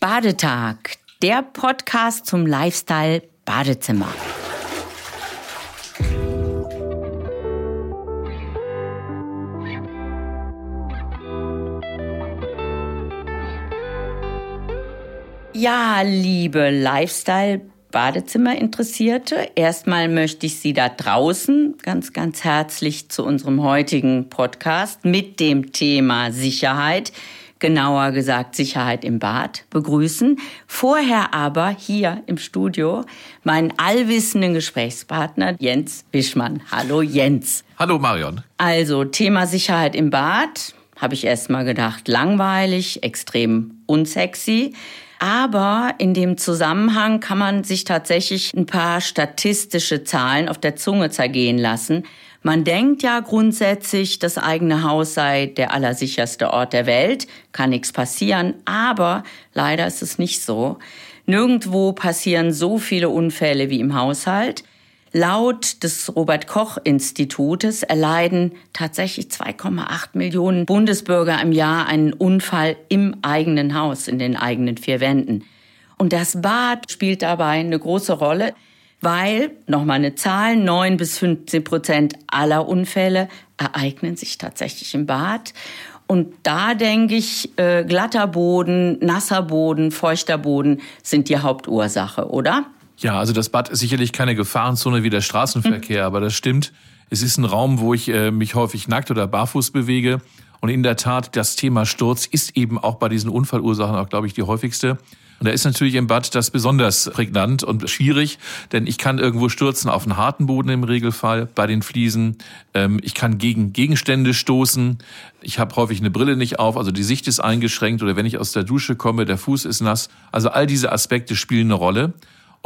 Badetag, der Podcast zum Lifestyle Badezimmer. Ja, liebe Lifestyle Badezimmer-Interessierte, erstmal möchte ich Sie da draußen ganz, ganz herzlich zu unserem heutigen Podcast mit dem Thema Sicherheit, genauer gesagt Sicherheit im Bad, begrüßen. Vorher aber hier im Studio meinen allwissenden Gesprächspartner Jens Bischmann. Hallo Jens. Hallo Marion. Also Thema Sicherheit im Bad, habe ich erst mal gedacht, langweilig, extrem unsexy. Aber in dem Zusammenhang kann man sich tatsächlich ein paar statistische Zahlen auf der Zunge zergehen lassen. Man denkt ja grundsätzlich, das eigene Haus sei der allersicherste Ort der Welt, kann nichts passieren, aber leider ist es nicht so. Nirgendwo passieren so viele Unfälle wie im Haushalt. Laut des Robert Koch Institutes erleiden tatsächlich 2,8 Millionen Bundesbürger im Jahr einen Unfall im eigenen Haus, in den eigenen vier Wänden. Und das Bad spielt dabei eine große Rolle, weil, nochmal eine Zahl, 9 bis 15 Prozent aller Unfälle ereignen sich tatsächlich im Bad. Und da denke ich, äh, glatter Boden, nasser Boden, feuchter Boden sind die Hauptursache, oder? Ja, also das Bad ist sicherlich keine Gefahrenzone wie der Straßenverkehr, mhm. aber das stimmt. Es ist ein Raum, wo ich äh, mich häufig nackt oder barfuß bewege. Und in der Tat, das Thema Sturz ist eben auch bei diesen Unfallursachen auch, glaube ich, die häufigste. Und da ist natürlich im Bad das besonders prägnant und schwierig, denn ich kann irgendwo stürzen auf einen harten Boden im Regelfall bei den Fliesen. Ähm, ich kann gegen Gegenstände stoßen. Ich habe häufig eine Brille nicht auf, also die Sicht ist eingeschränkt oder wenn ich aus der Dusche komme, der Fuß ist nass. Also all diese Aspekte spielen eine Rolle.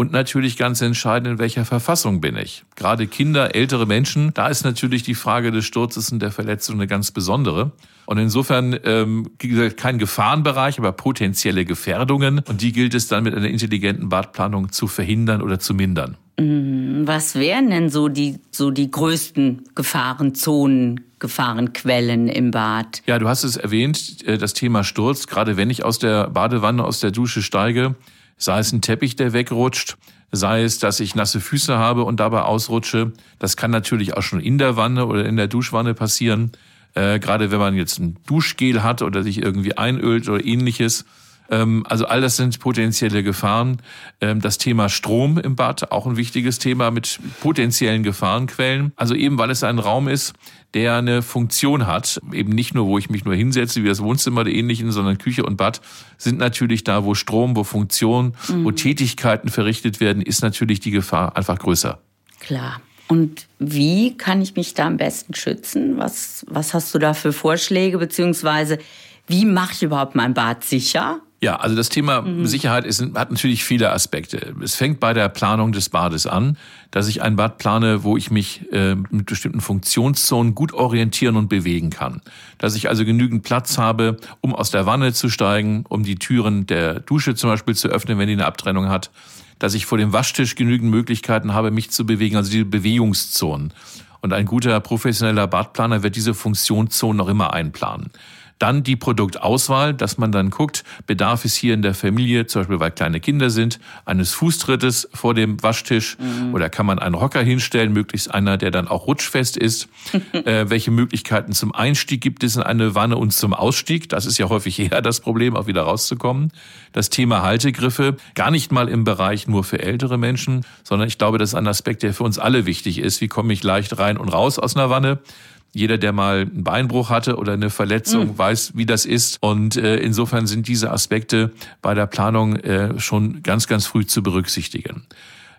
Und natürlich ganz entscheidend, in welcher Verfassung bin ich. Gerade Kinder, ältere Menschen, da ist natürlich die Frage des Sturzes und der Verletzung eine ganz besondere. Und insofern ähm, kein Gefahrenbereich, aber potenzielle Gefährdungen. Und die gilt es dann mit einer intelligenten Badplanung zu verhindern oder zu mindern. Mm, was wären denn so die, so die größten Gefahrenzonen, Gefahrenquellen im Bad? Ja, du hast es erwähnt, äh, das Thema Sturz. Gerade wenn ich aus der Badewanne, aus der Dusche steige, sei es ein Teppich, der wegrutscht, sei es, dass ich nasse Füße habe und dabei ausrutsche. Das kann natürlich auch schon in der Wanne oder in der Duschwanne passieren. Äh, gerade wenn man jetzt ein Duschgel hat oder sich irgendwie einölt oder ähnliches. Ähm, also all das sind potenzielle Gefahren. Ähm, das Thema Strom im Bad, auch ein wichtiges Thema mit potenziellen Gefahrenquellen. Also eben, weil es ein Raum ist, der eine Funktion hat. Eben nicht nur, wo ich mich nur hinsetze, wie das Wohnzimmer oder ähnlichen, sondern Küche und Bad sind natürlich da, wo Strom, wo Funktion, mhm. wo Tätigkeiten verrichtet werden, ist natürlich die Gefahr einfach größer. Klar. Und wie kann ich mich da am besten schützen? Was, was hast du da für Vorschläge, beziehungsweise wie mache ich überhaupt mein Bad sicher? Ja, also das Thema mhm. Sicherheit ist, hat natürlich viele Aspekte. Es fängt bei der Planung des Bades an, dass ich ein Bad plane, wo ich mich äh, mit bestimmten Funktionszonen gut orientieren und bewegen kann. Dass ich also genügend Platz habe, um aus der Wanne zu steigen, um die Türen der Dusche zum Beispiel zu öffnen, wenn die eine Abtrennung hat. Dass ich vor dem Waschtisch genügend Möglichkeiten habe, mich zu bewegen, also diese Bewegungszonen. Und ein guter professioneller Badplaner wird diese Funktionszonen noch immer einplanen. Dann die Produktauswahl, dass man dann guckt, bedarf es hier in der Familie, zum Beispiel weil kleine Kinder sind, eines Fußtrittes vor dem Waschtisch mhm. oder kann man einen Rocker hinstellen, möglichst einer, der dann auch rutschfest ist. äh, welche Möglichkeiten zum Einstieg gibt es in eine Wanne und zum Ausstieg? Das ist ja häufig eher das Problem, auch wieder rauszukommen. Das Thema Haltegriffe, gar nicht mal im Bereich nur für ältere Menschen, sondern ich glaube, das ist ein Aspekt, der für uns alle wichtig ist. Wie komme ich leicht rein und raus aus einer Wanne? Jeder, der mal einen Beinbruch hatte oder eine Verletzung, mhm. weiß, wie das ist. Und äh, insofern sind diese Aspekte bei der Planung äh, schon ganz, ganz früh zu berücksichtigen.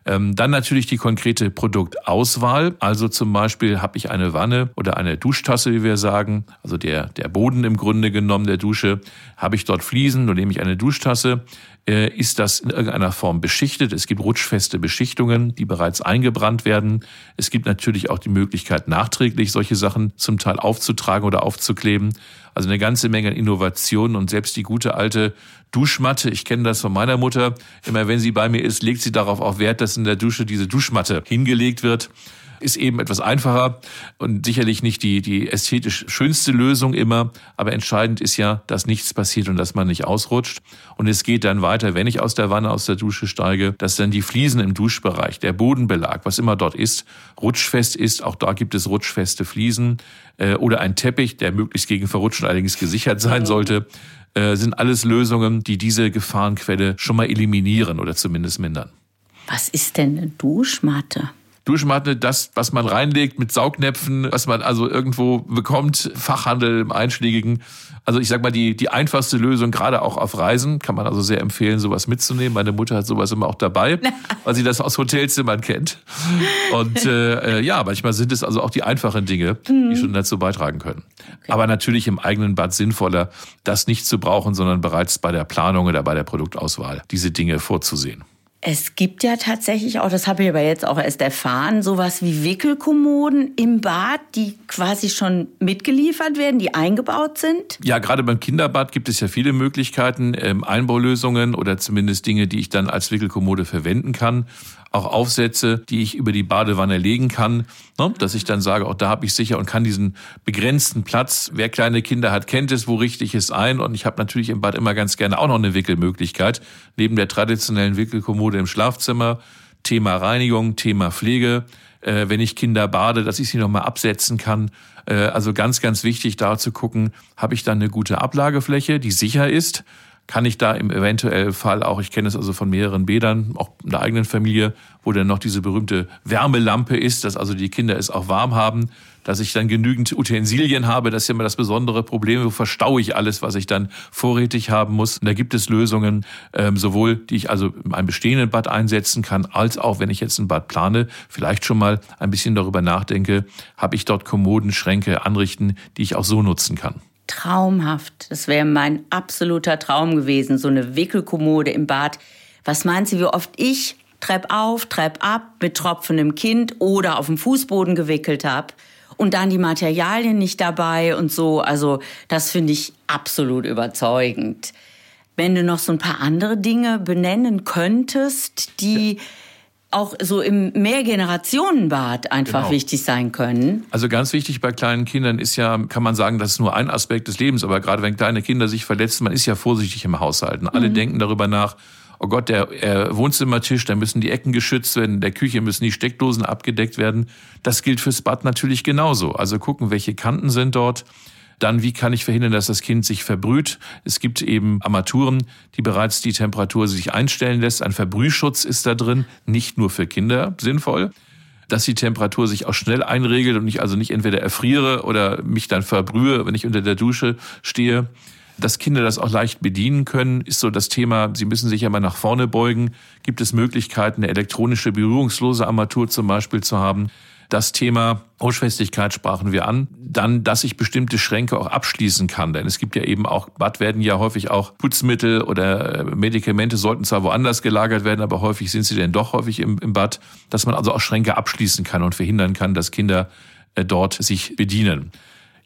Ähm, dann natürlich die konkrete Produktauswahl. Also zum Beispiel habe ich eine Wanne oder eine Duschtasse, wie wir sagen, also der, der Boden im Grunde genommen der Dusche. Habe ich dort Fliesen, dann nehme ich eine Duschtasse. Äh, ist das in irgendeiner Form beschichtet? Es gibt rutschfeste Beschichtungen, die bereits eingebrannt werden. Es gibt natürlich auch die Möglichkeit, nachträglich solche Sachen zum Teil aufzutragen oder aufzukleben. Also eine ganze Menge Innovationen und selbst die gute alte Duschmatte. Ich kenne das von meiner Mutter. Immer wenn sie bei mir ist, legt sie darauf auch Wert, dass in der Dusche diese Duschmatte hingelegt wird. Ist eben etwas einfacher und sicherlich nicht die, die ästhetisch schönste Lösung immer. Aber entscheidend ist ja, dass nichts passiert und dass man nicht ausrutscht. Und es geht dann weiter, wenn ich aus der Wanne, aus der Dusche steige, dass dann die Fliesen im Duschbereich, der Bodenbelag, was immer dort ist, rutschfest ist. Auch da gibt es rutschfeste Fliesen äh, oder ein Teppich, der möglichst gegen Verrutschen allerdings gesichert sein sollte äh, sind alles Lösungen, die diese Gefahrenquelle schon mal eliminieren oder zumindest mindern. Was ist denn eine Duschmatte? Duschmatte, das, was man reinlegt mit Saugnäpfen, was man also irgendwo bekommt, Fachhandel im Einschlägigen. Also ich sag mal, die, die einfachste Lösung, gerade auch auf Reisen, kann man also sehr empfehlen, sowas mitzunehmen. Meine Mutter hat sowas immer auch dabei, weil sie das aus Hotelzimmern kennt. Und äh, äh, ja, manchmal sind es also auch die einfachen Dinge, die mhm. schon dazu beitragen können. Okay. Aber natürlich im eigenen Bad sinnvoller, das nicht zu brauchen, sondern bereits bei der Planung oder bei der Produktauswahl diese Dinge vorzusehen. Es gibt ja tatsächlich auch, das habe ich aber jetzt auch erst erfahren, sowas wie Wickelkommoden im Bad, die quasi schon mitgeliefert werden, die eingebaut sind. Ja, gerade beim Kinderbad gibt es ja viele Möglichkeiten, ähm, Einbaulösungen oder zumindest Dinge, die ich dann als Wickelkommode verwenden kann auch Aufsätze, die ich über die Badewanne legen kann, ne? dass ich dann sage, auch da habe ich sicher und kann diesen begrenzten Platz, wer kleine Kinder hat, kennt es, wo richte ich es ein. Und ich habe natürlich im Bad immer ganz gerne auch noch eine Wickelmöglichkeit, neben der traditionellen Wickelkommode im Schlafzimmer, Thema Reinigung, Thema Pflege, äh, wenn ich Kinder bade, dass ich sie nochmal absetzen kann. Äh, also ganz, ganz wichtig da zu gucken, habe ich dann eine gute Ablagefläche, die sicher ist, kann ich da im eventuellen Fall auch, ich kenne es also von mehreren Bädern, auch in der eigenen Familie, wo dann noch diese berühmte Wärmelampe ist, dass also die Kinder es auch warm haben, dass ich dann genügend Utensilien habe, das ist ja immer das besondere Problem, wo verstaue ich alles, was ich dann vorrätig haben muss. Und da gibt es Lösungen, ähm, sowohl die ich also in einem bestehenden Bad einsetzen kann, als auch, wenn ich jetzt ein Bad plane, vielleicht schon mal ein bisschen darüber nachdenke, habe ich dort Kommoden, Schränke, Anrichten, die ich auch so nutzen kann traumhaft. Das wäre mein absoluter Traum gewesen, so eine Wickelkommode im Bad. Was meint sie, wie oft ich Trepp auf, Trepp ab mit tropfendem Kind oder auf dem Fußboden gewickelt habe und dann die Materialien nicht dabei und so. Also das finde ich absolut überzeugend. Wenn du noch so ein paar andere Dinge benennen könntest, die ja auch so im Mehrgenerationenbad einfach genau. wichtig sein können. Also ganz wichtig bei kleinen Kindern ist ja, kann man sagen, das ist nur ein Aspekt des Lebens, aber gerade wenn kleine Kinder sich verletzen, man ist ja vorsichtig im Haushalten. Alle mhm. denken darüber nach, oh Gott, der äh, Wohnzimmertisch, da müssen die Ecken geschützt werden, in der Küche müssen die Steckdosen abgedeckt werden. Das gilt fürs Bad natürlich genauso. Also gucken, welche Kanten sind dort dann, wie kann ich verhindern, dass das Kind sich verbrüht? Es gibt eben Armaturen, die bereits die Temperatur sich einstellen lässt. Ein Verbrühschutz ist da drin, nicht nur für Kinder sinnvoll dass die Temperatur sich auch schnell einregelt und ich also nicht entweder erfriere oder mich dann verbrühe, wenn ich unter der Dusche stehe. Dass Kinder das auch leicht bedienen können, ist so das Thema, sie müssen sich ja mal nach vorne beugen. Gibt es Möglichkeiten, eine elektronische berührungslose Armatur zum Beispiel zu haben? Das Thema Rutschfestigkeit sprachen wir an. Dann, dass ich bestimmte Schränke auch abschließen kann. Denn es gibt ja eben auch, Bad werden ja häufig auch Putzmittel oder äh, Medikamente sollten zwar woanders gelagert werden, aber häufig sind sie denn doch häufig im, im Bad, dass man also auch Schränke abschließen kann und verhindern kann, dass Kinder äh, dort sich bedienen.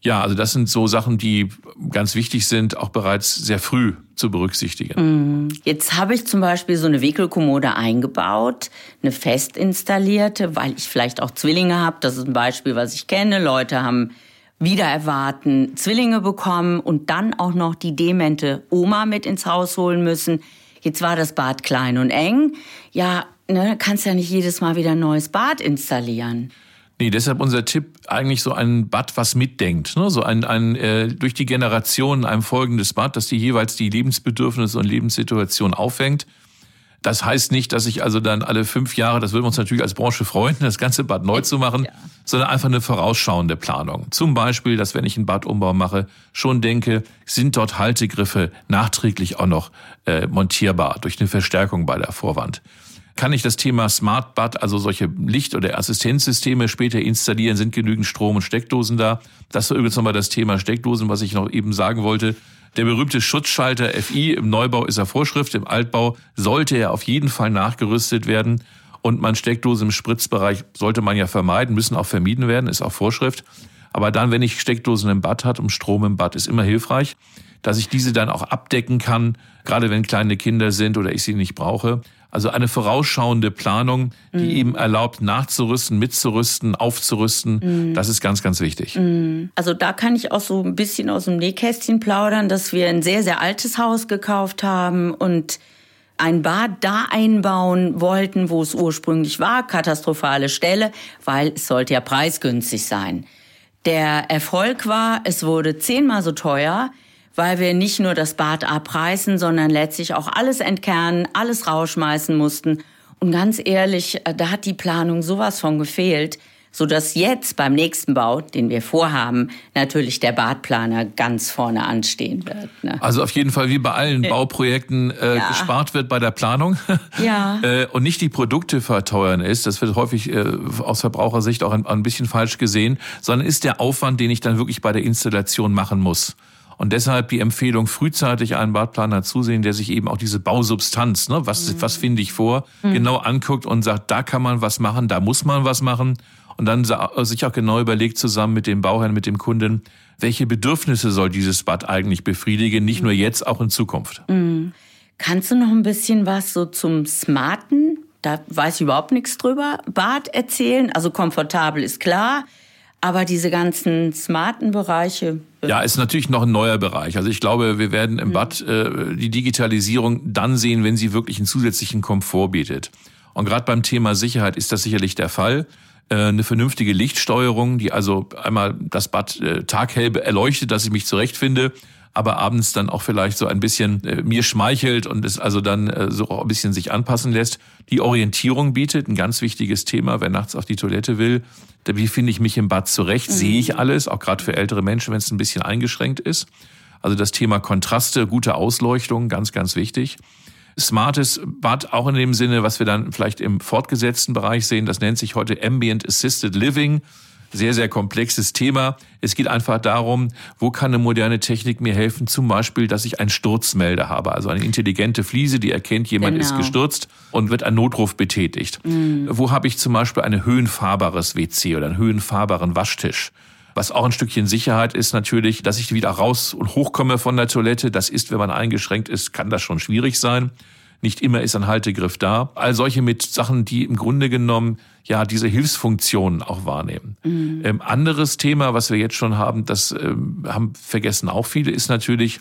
Ja, also das sind so Sachen, die ganz wichtig sind, auch bereits sehr früh zu berücksichtigen. Mm. Jetzt habe ich zum Beispiel so eine Wickelkommode eingebaut, eine fest installierte, weil ich vielleicht auch Zwillinge habe. Das ist ein Beispiel, was ich kenne. Leute haben wieder erwarten Zwillinge bekommen und dann auch noch die demente Oma mit ins Haus holen müssen. Jetzt war das Bad klein und eng. Ja, ne, kannst ja nicht jedes Mal wieder ein neues Bad installieren. Nee, deshalb unser Tipp eigentlich so ein Bad, was mitdenkt. Ne? So ein, ein äh, durch die Generationen ein folgendes Bad, das die jeweils die Lebensbedürfnisse und Lebenssituation auffängt. Das heißt nicht, dass ich also dann alle fünf Jahre, das würden wir uns natürlich als Branche freuen, das ganze Bad neu zu machen, ja. sondern einfach eine vorausschauende Planung. Zum Beispiel, dass wenn ich einen Badumbau mache, schon denke, sind dort Haltegriffe nachträglich auch noch äh, montierbar durch eine Verstärkung bei der Vorwand kann ich das Thema Smart also solche Licht- oder Assistenzsysteme später installieren, sind genügend Strom und Steckdosen da. Das war übrigens nochmal das Thema Steckdosen, was ich noch eben sagen wollte. Der berühmte Schutzschalter FI im Neubau ist er Vorschrift, im Altbau sollte er auf jeden Fall nachgerüstet werden. Und man Steckdose im Spritzbereich sollte man ja vermeiden, müssen auch vermieden werden, ist auch Vorschrift. Aber dann, wenn ich Steckdosen im Bad hat, um Strom im Bad ist immer hilfreich. dass ich diese dann auch abdecken kann, gerade wenn kleine Kinder sind oder ich sie nicht brauche. Also eine vorausschauende Planung, die mm. eben erlaubt, nachzurüsten, mitzurüsten, aufzurüsten. Mm. Das ist ganz, ganz wichtig. Mm. Also da kann ich auch so ein bisschen aus dem Nähkästchen plaudern, dass wir ein sehr, sehr altes Haus gekauft haben und ein Bad da einbauen wollten, wo es ursprünglich war. Katastrophale Stelle, weil es sollte ja preisgünstig sein. Der Erfolg war, es wurde zehnmal so teuer weil wir nicht nur das Bad abreißen, sondern letztlich auch alles entkernen, alles rausschmeißen mussten. Und ganz ehrlich, äh, da hat die Planung sowas von gefehlt, so dass jetzt beim nächsten Bau, den wir vorhaben, natürlich der Badplaner ganz vorne anstehen wird. Ne? Also auf jeden Fall wie bei allen Bauprojekten äh, ja. gespart wird bei der Planung ja. äh, und nicht die Produkte verteuern ist. Das wird häufig äh, aus Verbrauchersicht auch ein, ein bisschen falsch gesehen, sondern ist der Aufwand, den ich dann wirklich bei der Installation machen muss. Und deshalb die Empfehlung, frühzeitig einen Badplaner zusehen, der sich eben auch diese Bausubstanz, ne, was, mhm. was finde ich vor, mhm. genau anguckt und sagt, da kann man was machen, da muss man was machen. Und dann sich auch genau überlegt, zusammen mit dem Bauherrn, mit dem Kunden, welche Bedürfnisse soll dieses Bad eigentlich befriedigen, nicht nur jetzt, auch in Zukunft. Mhm. Kannst du noch ein bisschen was so zum Smarten, da weiß ich überhaupt nichts drüber, Bad erzählen? Also komfortabel ist klar. Aber diese ganzen smarten Bereiche. Äh, ja, ist natürlich noch ein neuer Bereich. Also ich glaube, wir werden im mhm. Bad äh, die Digitalisierung dann sehen, wenn sie wirklich einen zusätzlichen Komfort bietet. Und gerade beim Thema Sicherheit ist das sicherlich der Fall. Äh, eine vernünftige Lichtsteuerung, die also einmal das Bad äh, taghell erleuchtet, dass ich mich zurechtfinde aber abends dann auch vielleicht so ein bisschen äh, mir schmeichelt und es also dann äh, so auch ein bisschen sich anpassen lässt. Die Orientierung bietet, ein ganz wichtiges Thema, wer nachts auf die Toilette will. Wie finde ich mich im Bad zurecht? Mhm. Sehe ich alles, auch gerade für ältere Menschen, wenn es ein bisschen eingeschränkt ist. Also das Thema Kontraste, gute Ausleuchtung, ganz, ganz wichtig. Smartes Bad auch in dem Sinne, was wir dann vielleicht im fortgesetzten Bereich sehen, das nennt sich heute Ambient Assisted Living sehr, sehr komplexes Thema. Es geht einfach darum, wo kann eine moderne Technik mir helfen? Zum Beispiel, dass ich einen Sturzmelder habe, also eine intelligente Fliese, die erkennt, jemand genau. ist gestürzt und wird ein Notruf betätigt. Mhm. Wo habe ich zum Beispiel ein höhenfahrbares WC oder einen höhenfahrbaren Waschtisch? Was auch ein Stückchen Sicherheit ist natürlich, dass ich wieder raus und hochkomme von der Toilette. Das ist, wenn man eingeschränkt ist, kann das schon schwierig sein. Nicht immer ist ein Haltegriff da. All solche mit Sachen, die im Grunde genommen ja diese Hilfsfunktionen auch wahrnehmen. Mhm. Ähm, anderes Thema, was wir jetzt schon haben, das ähm, haben vergessen auch viele, ist natürlich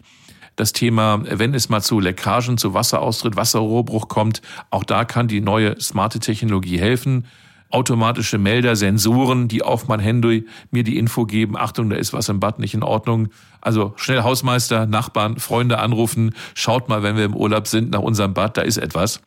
das Thema, wenn es mal zu Leckagen, zu Wasseraustritt, Wasserrohrbruch kommt, auch da kann die neue smarte Technologie helfen automatische Melder, Sensoren, die auf mein Handy mir die Info geben, Achtung, da ist was im Bad nicht in Ordnung. Also schnell Hausmeister, Nachbarn, Freunde anrufen, schaut mal, wenn wir im Urlaub sind, nach unserem Bad, da ist etwas.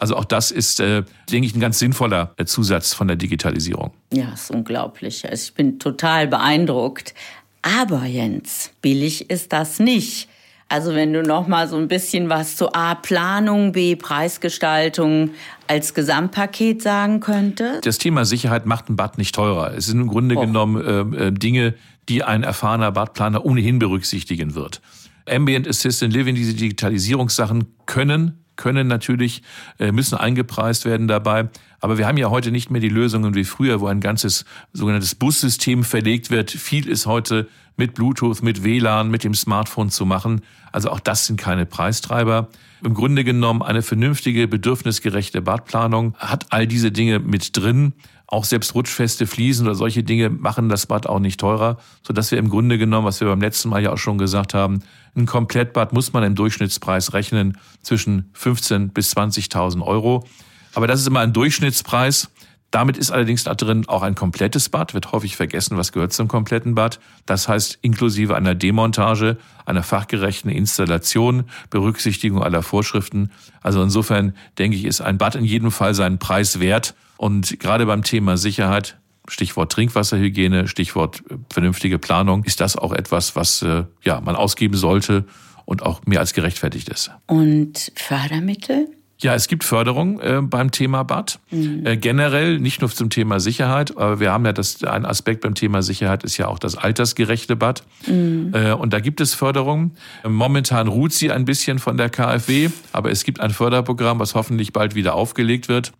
Also auch das ist, äh, denke ich, ein ganz sinnvoller äh, Zusatz von der Digitalisierung. Ja, ist unglaublich. Also ich bin total beeindruckt. Aber Jens, billig ist das nicht. Also wenn du noch mal so ein bisschen was zu A Planung, B Preisgestaltung als Gesamtpaket sagen könntest. Das Thema Sicherheit macht ein Bad nicht teurer. Es sind im Grunde oh. genommen äh, äh, Dinge, die ein erfahrener Badplaner ohnehin berücksichtigen wird. Ambient Assistant Living, diese Digitalisierungssachen können können natürlich, äh, müssen eingepreist werden dabei. Aber wir haben ja heute nicht mehr die Lösungen wie früher, wo ein ganzes sogenanntes Bussystem verlegt wird. Viel ist heute mit Bluetooth, mit WLAN, mit dem Smartphone zu machen. Also auch das sind keine Preistreiber. Im Grunde genommen eine vernünftige, bedürfnisgerechte Badplanung hat all diese Dinge mit drin. Auch selbst rutschfeste Fliesen oder solche Dinge machen das Bad auch nicht teurer, sodass wir im Grunde genommen, was wir beim letzten Mal ja auch schon gesagt haben, ein Komplettbad muss man im Durchschnittspreis rechnen zwischen 15 bis 20.000 Euro. Aber das ist immer ein Durchschnittspreis. Damit ist allerdings da drin auch ein komplettes Bad, wird häufig vergessen, was gehört zum kompletten Bad. Das heißt, inklusive einer Demontage, einer fachgerechten Installation, Berücksichtigung aller Vorschriften. Also insofern denke ich, ist ein Bad in jedem Fall seinen Preis wert. Und gerade beim Thema Sicherheit, Stichwort Trinkwasserhygiene, Stichwort äh, vernünftige Planung, ist das auch etwas, was äh, ja, man ausgeben sollte und auch mehr als gerechtfertigt ist. Und Fördermittel? Ja, es gibt Förderung äh, beim Thema Bad. Mhm. Äh, generell, nicht nur zum Thema Sicherheit, aber wir haben ja das, ein Aspekt beim Thema Sicherheit ist ja auch das altersgerechte Bad. Mhm. Äh, und da gibt es Förderung. Momentan ruht sie ein bisschen von der KfW, aber es gibt ein Förderprogramm, was hoffentlich bald wieder aufgelegt wird.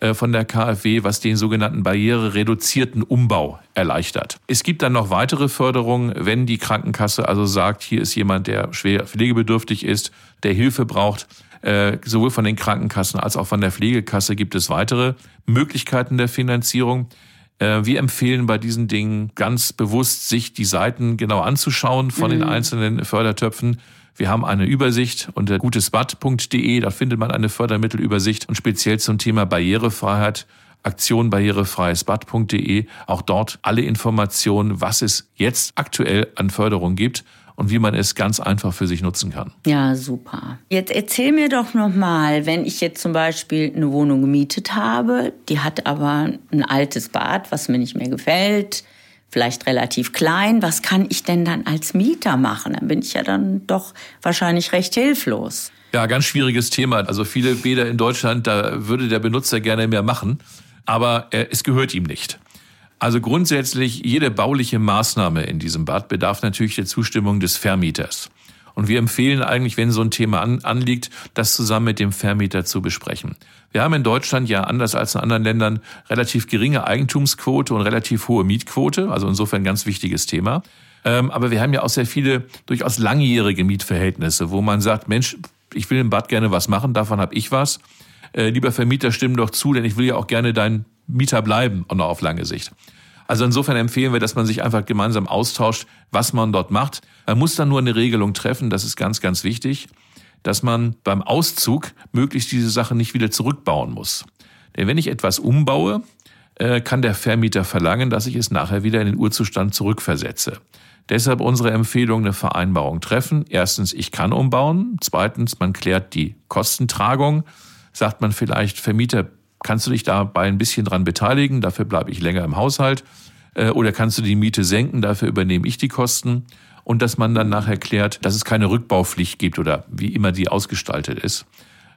äh, von der KfW, was den sogenannten barrierereduzierten Umbau erleichtert. Es gibt dann noch weitere Förderungen, wenn die Krankenkasse also sagt, hier ist jemand, der schwer pflegebedürftig ist, der Hilfe braucht. Äh, sowohl von den Krankenkassen als auch von der Pflegekasse gibt es weitere Möglichkeiten der Finanzierung. Äh, wir empfehlen bei diesen Dingen ganz bewusst, sich die Seiten genau anzuschauen von mhm. den einzelnen Fördertöpfen. Wir haben eine Übersicht unter gutesbad.de, da findet man eine Fördermittelübersicht und speziell zum Thema Barrierefreiheit Aktion barrierefreiesbad.de, auch dort alle Informationen, was es jetzt aktuell an Förderung gibt und wie man es ganz einfach für sich nutzen kann. Ja, super. Jetzt erzähl mir doch nochmal, wenn ich jetzt zum Beispiel eine Wohnung gemietet habe, die hat aber ein altes Bad, was mir nicht mehr gefällt, vielleicht relativ klein, was kann ich denn dann als Mieter machen? Dann bin ich ja dann doch wahrscheinlich recht hilflos. Ja, ganz schwieriges Thema. Also viele Bäder in Deutschland, da würde der Benutzer gerne mehr machen, aber es gehört ihm nicht. Also grundsätzlich, jede bauliche Maßnahme in diesem Bad bedarf natürlich der Zustimmung des Vermieters. Und wir empfehlen eigentlich, wenn so ein Thema an, anliegt, das zusammen mit dem Vermieter zu besprechen. Wir haben in Deutschland ja anders als in anderen Ländern relativ geringe Eigentumsquote und relativ hohe Mietquote, also insofern ganz wichtiges Thema. Ähm, aber wir haben ja auch sehr viele durchaus langjährige Mietverhältnisse, wo man sagt, Mensch, ich will im Bad gerne was machen, davon habe ich was. Äh, lieber Vermieter, stimm doch zu, denn ich will ja auch gerne dein Mieter bleiben, noch auf lange Sicht. Also insofern empfehlen wir, dass man sich einfach gemeinsam austauscht, was man dort macht. Man muss dann nur eine Regelung treffen, das ist ganz, ganz wichtig, dass man beim Auszug möglichst diese Sache nicht wieder zurückbauen muss. Denn wenn ich etwas umbaue, äh, kann der Vermieter verlangen, dass ich es nachher wieder in den Urzustand zurückversetze. Deshalb unsere Empfehlung, eine Vereinbarung treffen. Erstens, ich kann umbauen. Zweitens, man klärt die Kostentragung. Sagt man vielleicht, Vermieter, kannst du dich dabei ein bisschen dran beteiligen, dafür bleibe ich länger im Haushalt. Äh, oder kannst du die Miete senken, dafür übernehme ich die Kosten. Und dass man dann nachher klärt, dass es keine Rückbaupflicht gibt oder wie immer die ausgestaltet ist.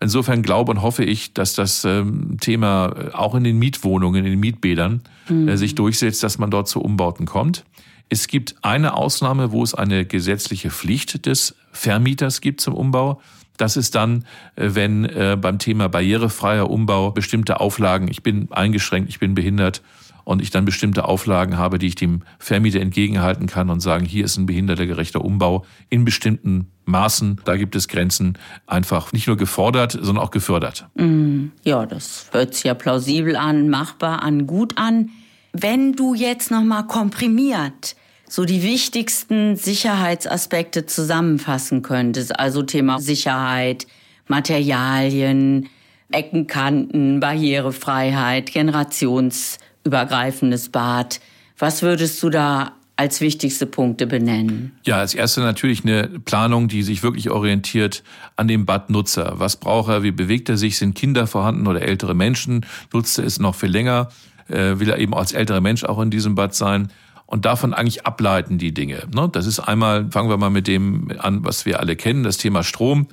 Insofern glaube und hoffe ich, dass das ähm, Thema äh, auch in den Mietwohnungen, in den Mietbädern mhm. Äh, sich durchsetzt, dass man dort zu Umbauten kommt. Es gibt eine Ausnahme, wo es eine gesetzliche Pflicht des Vermieters gibt zum Umbau. Das ist dann, äh, wenn äh, beim Thema barrierefreier Umbau bestimmte Auflagen, ich bin eingeschränkt, ich bin behindert und ich dann bestimmte Auflagen habe, die ich dem Vermieter entgegenhalten kann und sagen, hier ist ein behindertergerechter Umbau in bestimmten Maßen, da gibt es Grenzen, einfach nicht nur gefordert, sondern auch gefördert. Mm, ja, das hört sich ja plausibel an, machbar an, gut an. Wenn du jetzt nochmal komprimiert so die wichtigsten Sicherheitsaspekte zusammenfassen könntest. Also Thema Sicherheit, Materialien, Eckenkanten, Barrierefreiheit, generationsübergreifendes Bad. Was würdest du da als wichtigste Punkte benennen? Ja, als erste natürlich eine Planung, die sich wirklich orientiert an dem Badnutzer. Was braucht er? Wie bewegt er sich? Sind Kinder vorhanden oder ältere Menschen? Nutzt er es noch viel länger? Äh, will er eben als älterer Mensch auch in diesem Bad sein? Und davon eigentlich ableiten die Dinge. Ne? Das ist einmal, fangen wir mal mit dem an, was wir alle kennen, das Thema Strom.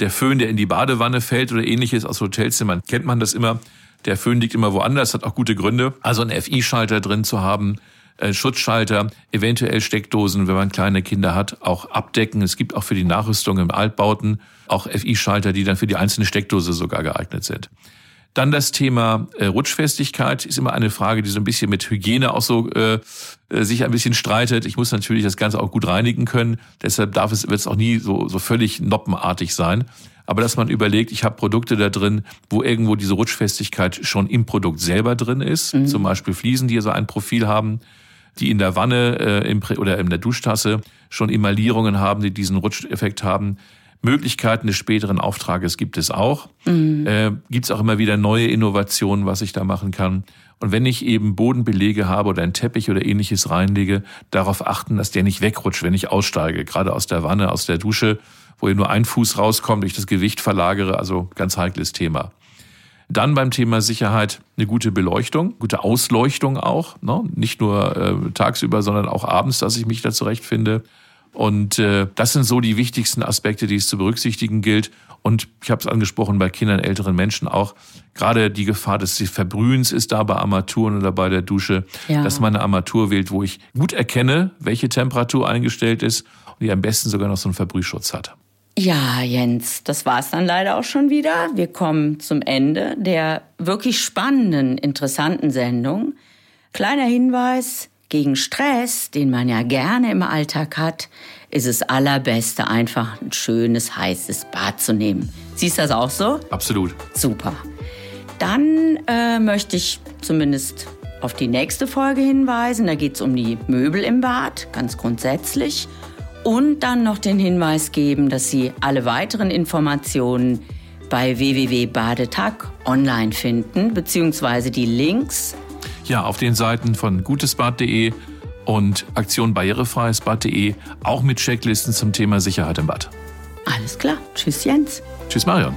Der Föhn, der in die Badewanne fällt oder ähnliches aus Hotelzimmern, kennt man das immer. Der Föhn liegt immer woanders, hat auch gute Gründe. Also einen FI-Schalter drin zu haben, äh, Schutzschalter, eventuell Steckdosen, wenn man kleine Kinder hat, auch abdecken. Es gibt auch für die Nachrüstung im Altbauten auch FI-Schalter, die dann für die einzelne Steckdose sogar geeignet sind. Dann das Thema äh, Rutschfestigkeit ist immer eine Frage, die so ein bisschen mit Hygiene auch so äh, äh, sich ein bisschen streitet. Ich muss natürlich das Ganze auch gut reinigen können. Deshalb darf es, wird es auch nie so, so völlig noppenartig sein. Aber dass man überlegt, ich habe Produkte da drin, wo irgendwo diese Rutschfestigkeit schon im Produkt selber drin ist. Mhm. Zum Beispiel Fliesen, die so ein Profil haben, die in der Wanne äh, im, oder in der Duschtasse schon Emaillierungen haben, die diesen Rutscheffekt haben. Möglichkeiten des späteren Auftrages gibt es auch. Mhm. Äh, gibt es auch immer wieder neue Innovationen, was ich da machen kann. Und wenn ich eben Bodenbelege habe oder einen Teppich oder ähnliches reinlege, darauf achten, dass der nicht wegrutscht, wenn ich aussteige, gerade aus der Wanne, aus der Dusche, wo ihr nur ein Fuß rauskommt, ich das Gewicht verlagere, also ganz heikles Thema. Dann beim Thema Sicherheit eine gute Beleuchtung, gute Ausleuchtung auch, ne? nicht nur äh, tagsüber, sondern auch abends, dass ich mich da zurechtfinde. Und äh, das sind so die wichtigsten Aspekte, die es zu berücksichtigen gilt. Und ich habe es angesprochen bei Kindern, älteren Menschen auch. Gerade die Gefahr des Verbrühens ist da bei Armaturen oder bei der Dusche, ja. dass man eine Armatur wählt, wo ich gut erkenne, welche Temperatur eingestellt ist und die am besten sogar noch so einen Verbrühschutz hat. Ja, Jens, das war's dann leider auch schon wieder. Wir kommen zum Ende der wirklich spannenden, interessanten Sendung. Kleiner Hinweis, gegen Stress, den man ja gerne im Alltag hat, ist es allerbeste, einfach ein schönes, heißes Bad zu nehmen. Siehst du das auch so? Absolut. Super. Dann äh, möchte ich zumindest auf die nächste Folge hinweisen. Da geht es um die Möbel im Bad, ganz grundsätzlich. Und dann noch den Hinweis geben, dass Sie alle weiteren Informationen bei www.badetag online finden, beziehungsweise die Links ja, auf den Seiten von gutesbad.de und aktionbarrierefreiesbad.de auch mit Checklisten zum Thema Sicherheit im Bad. Alles klar. Tschüss, Jens. Tschüss, Marion.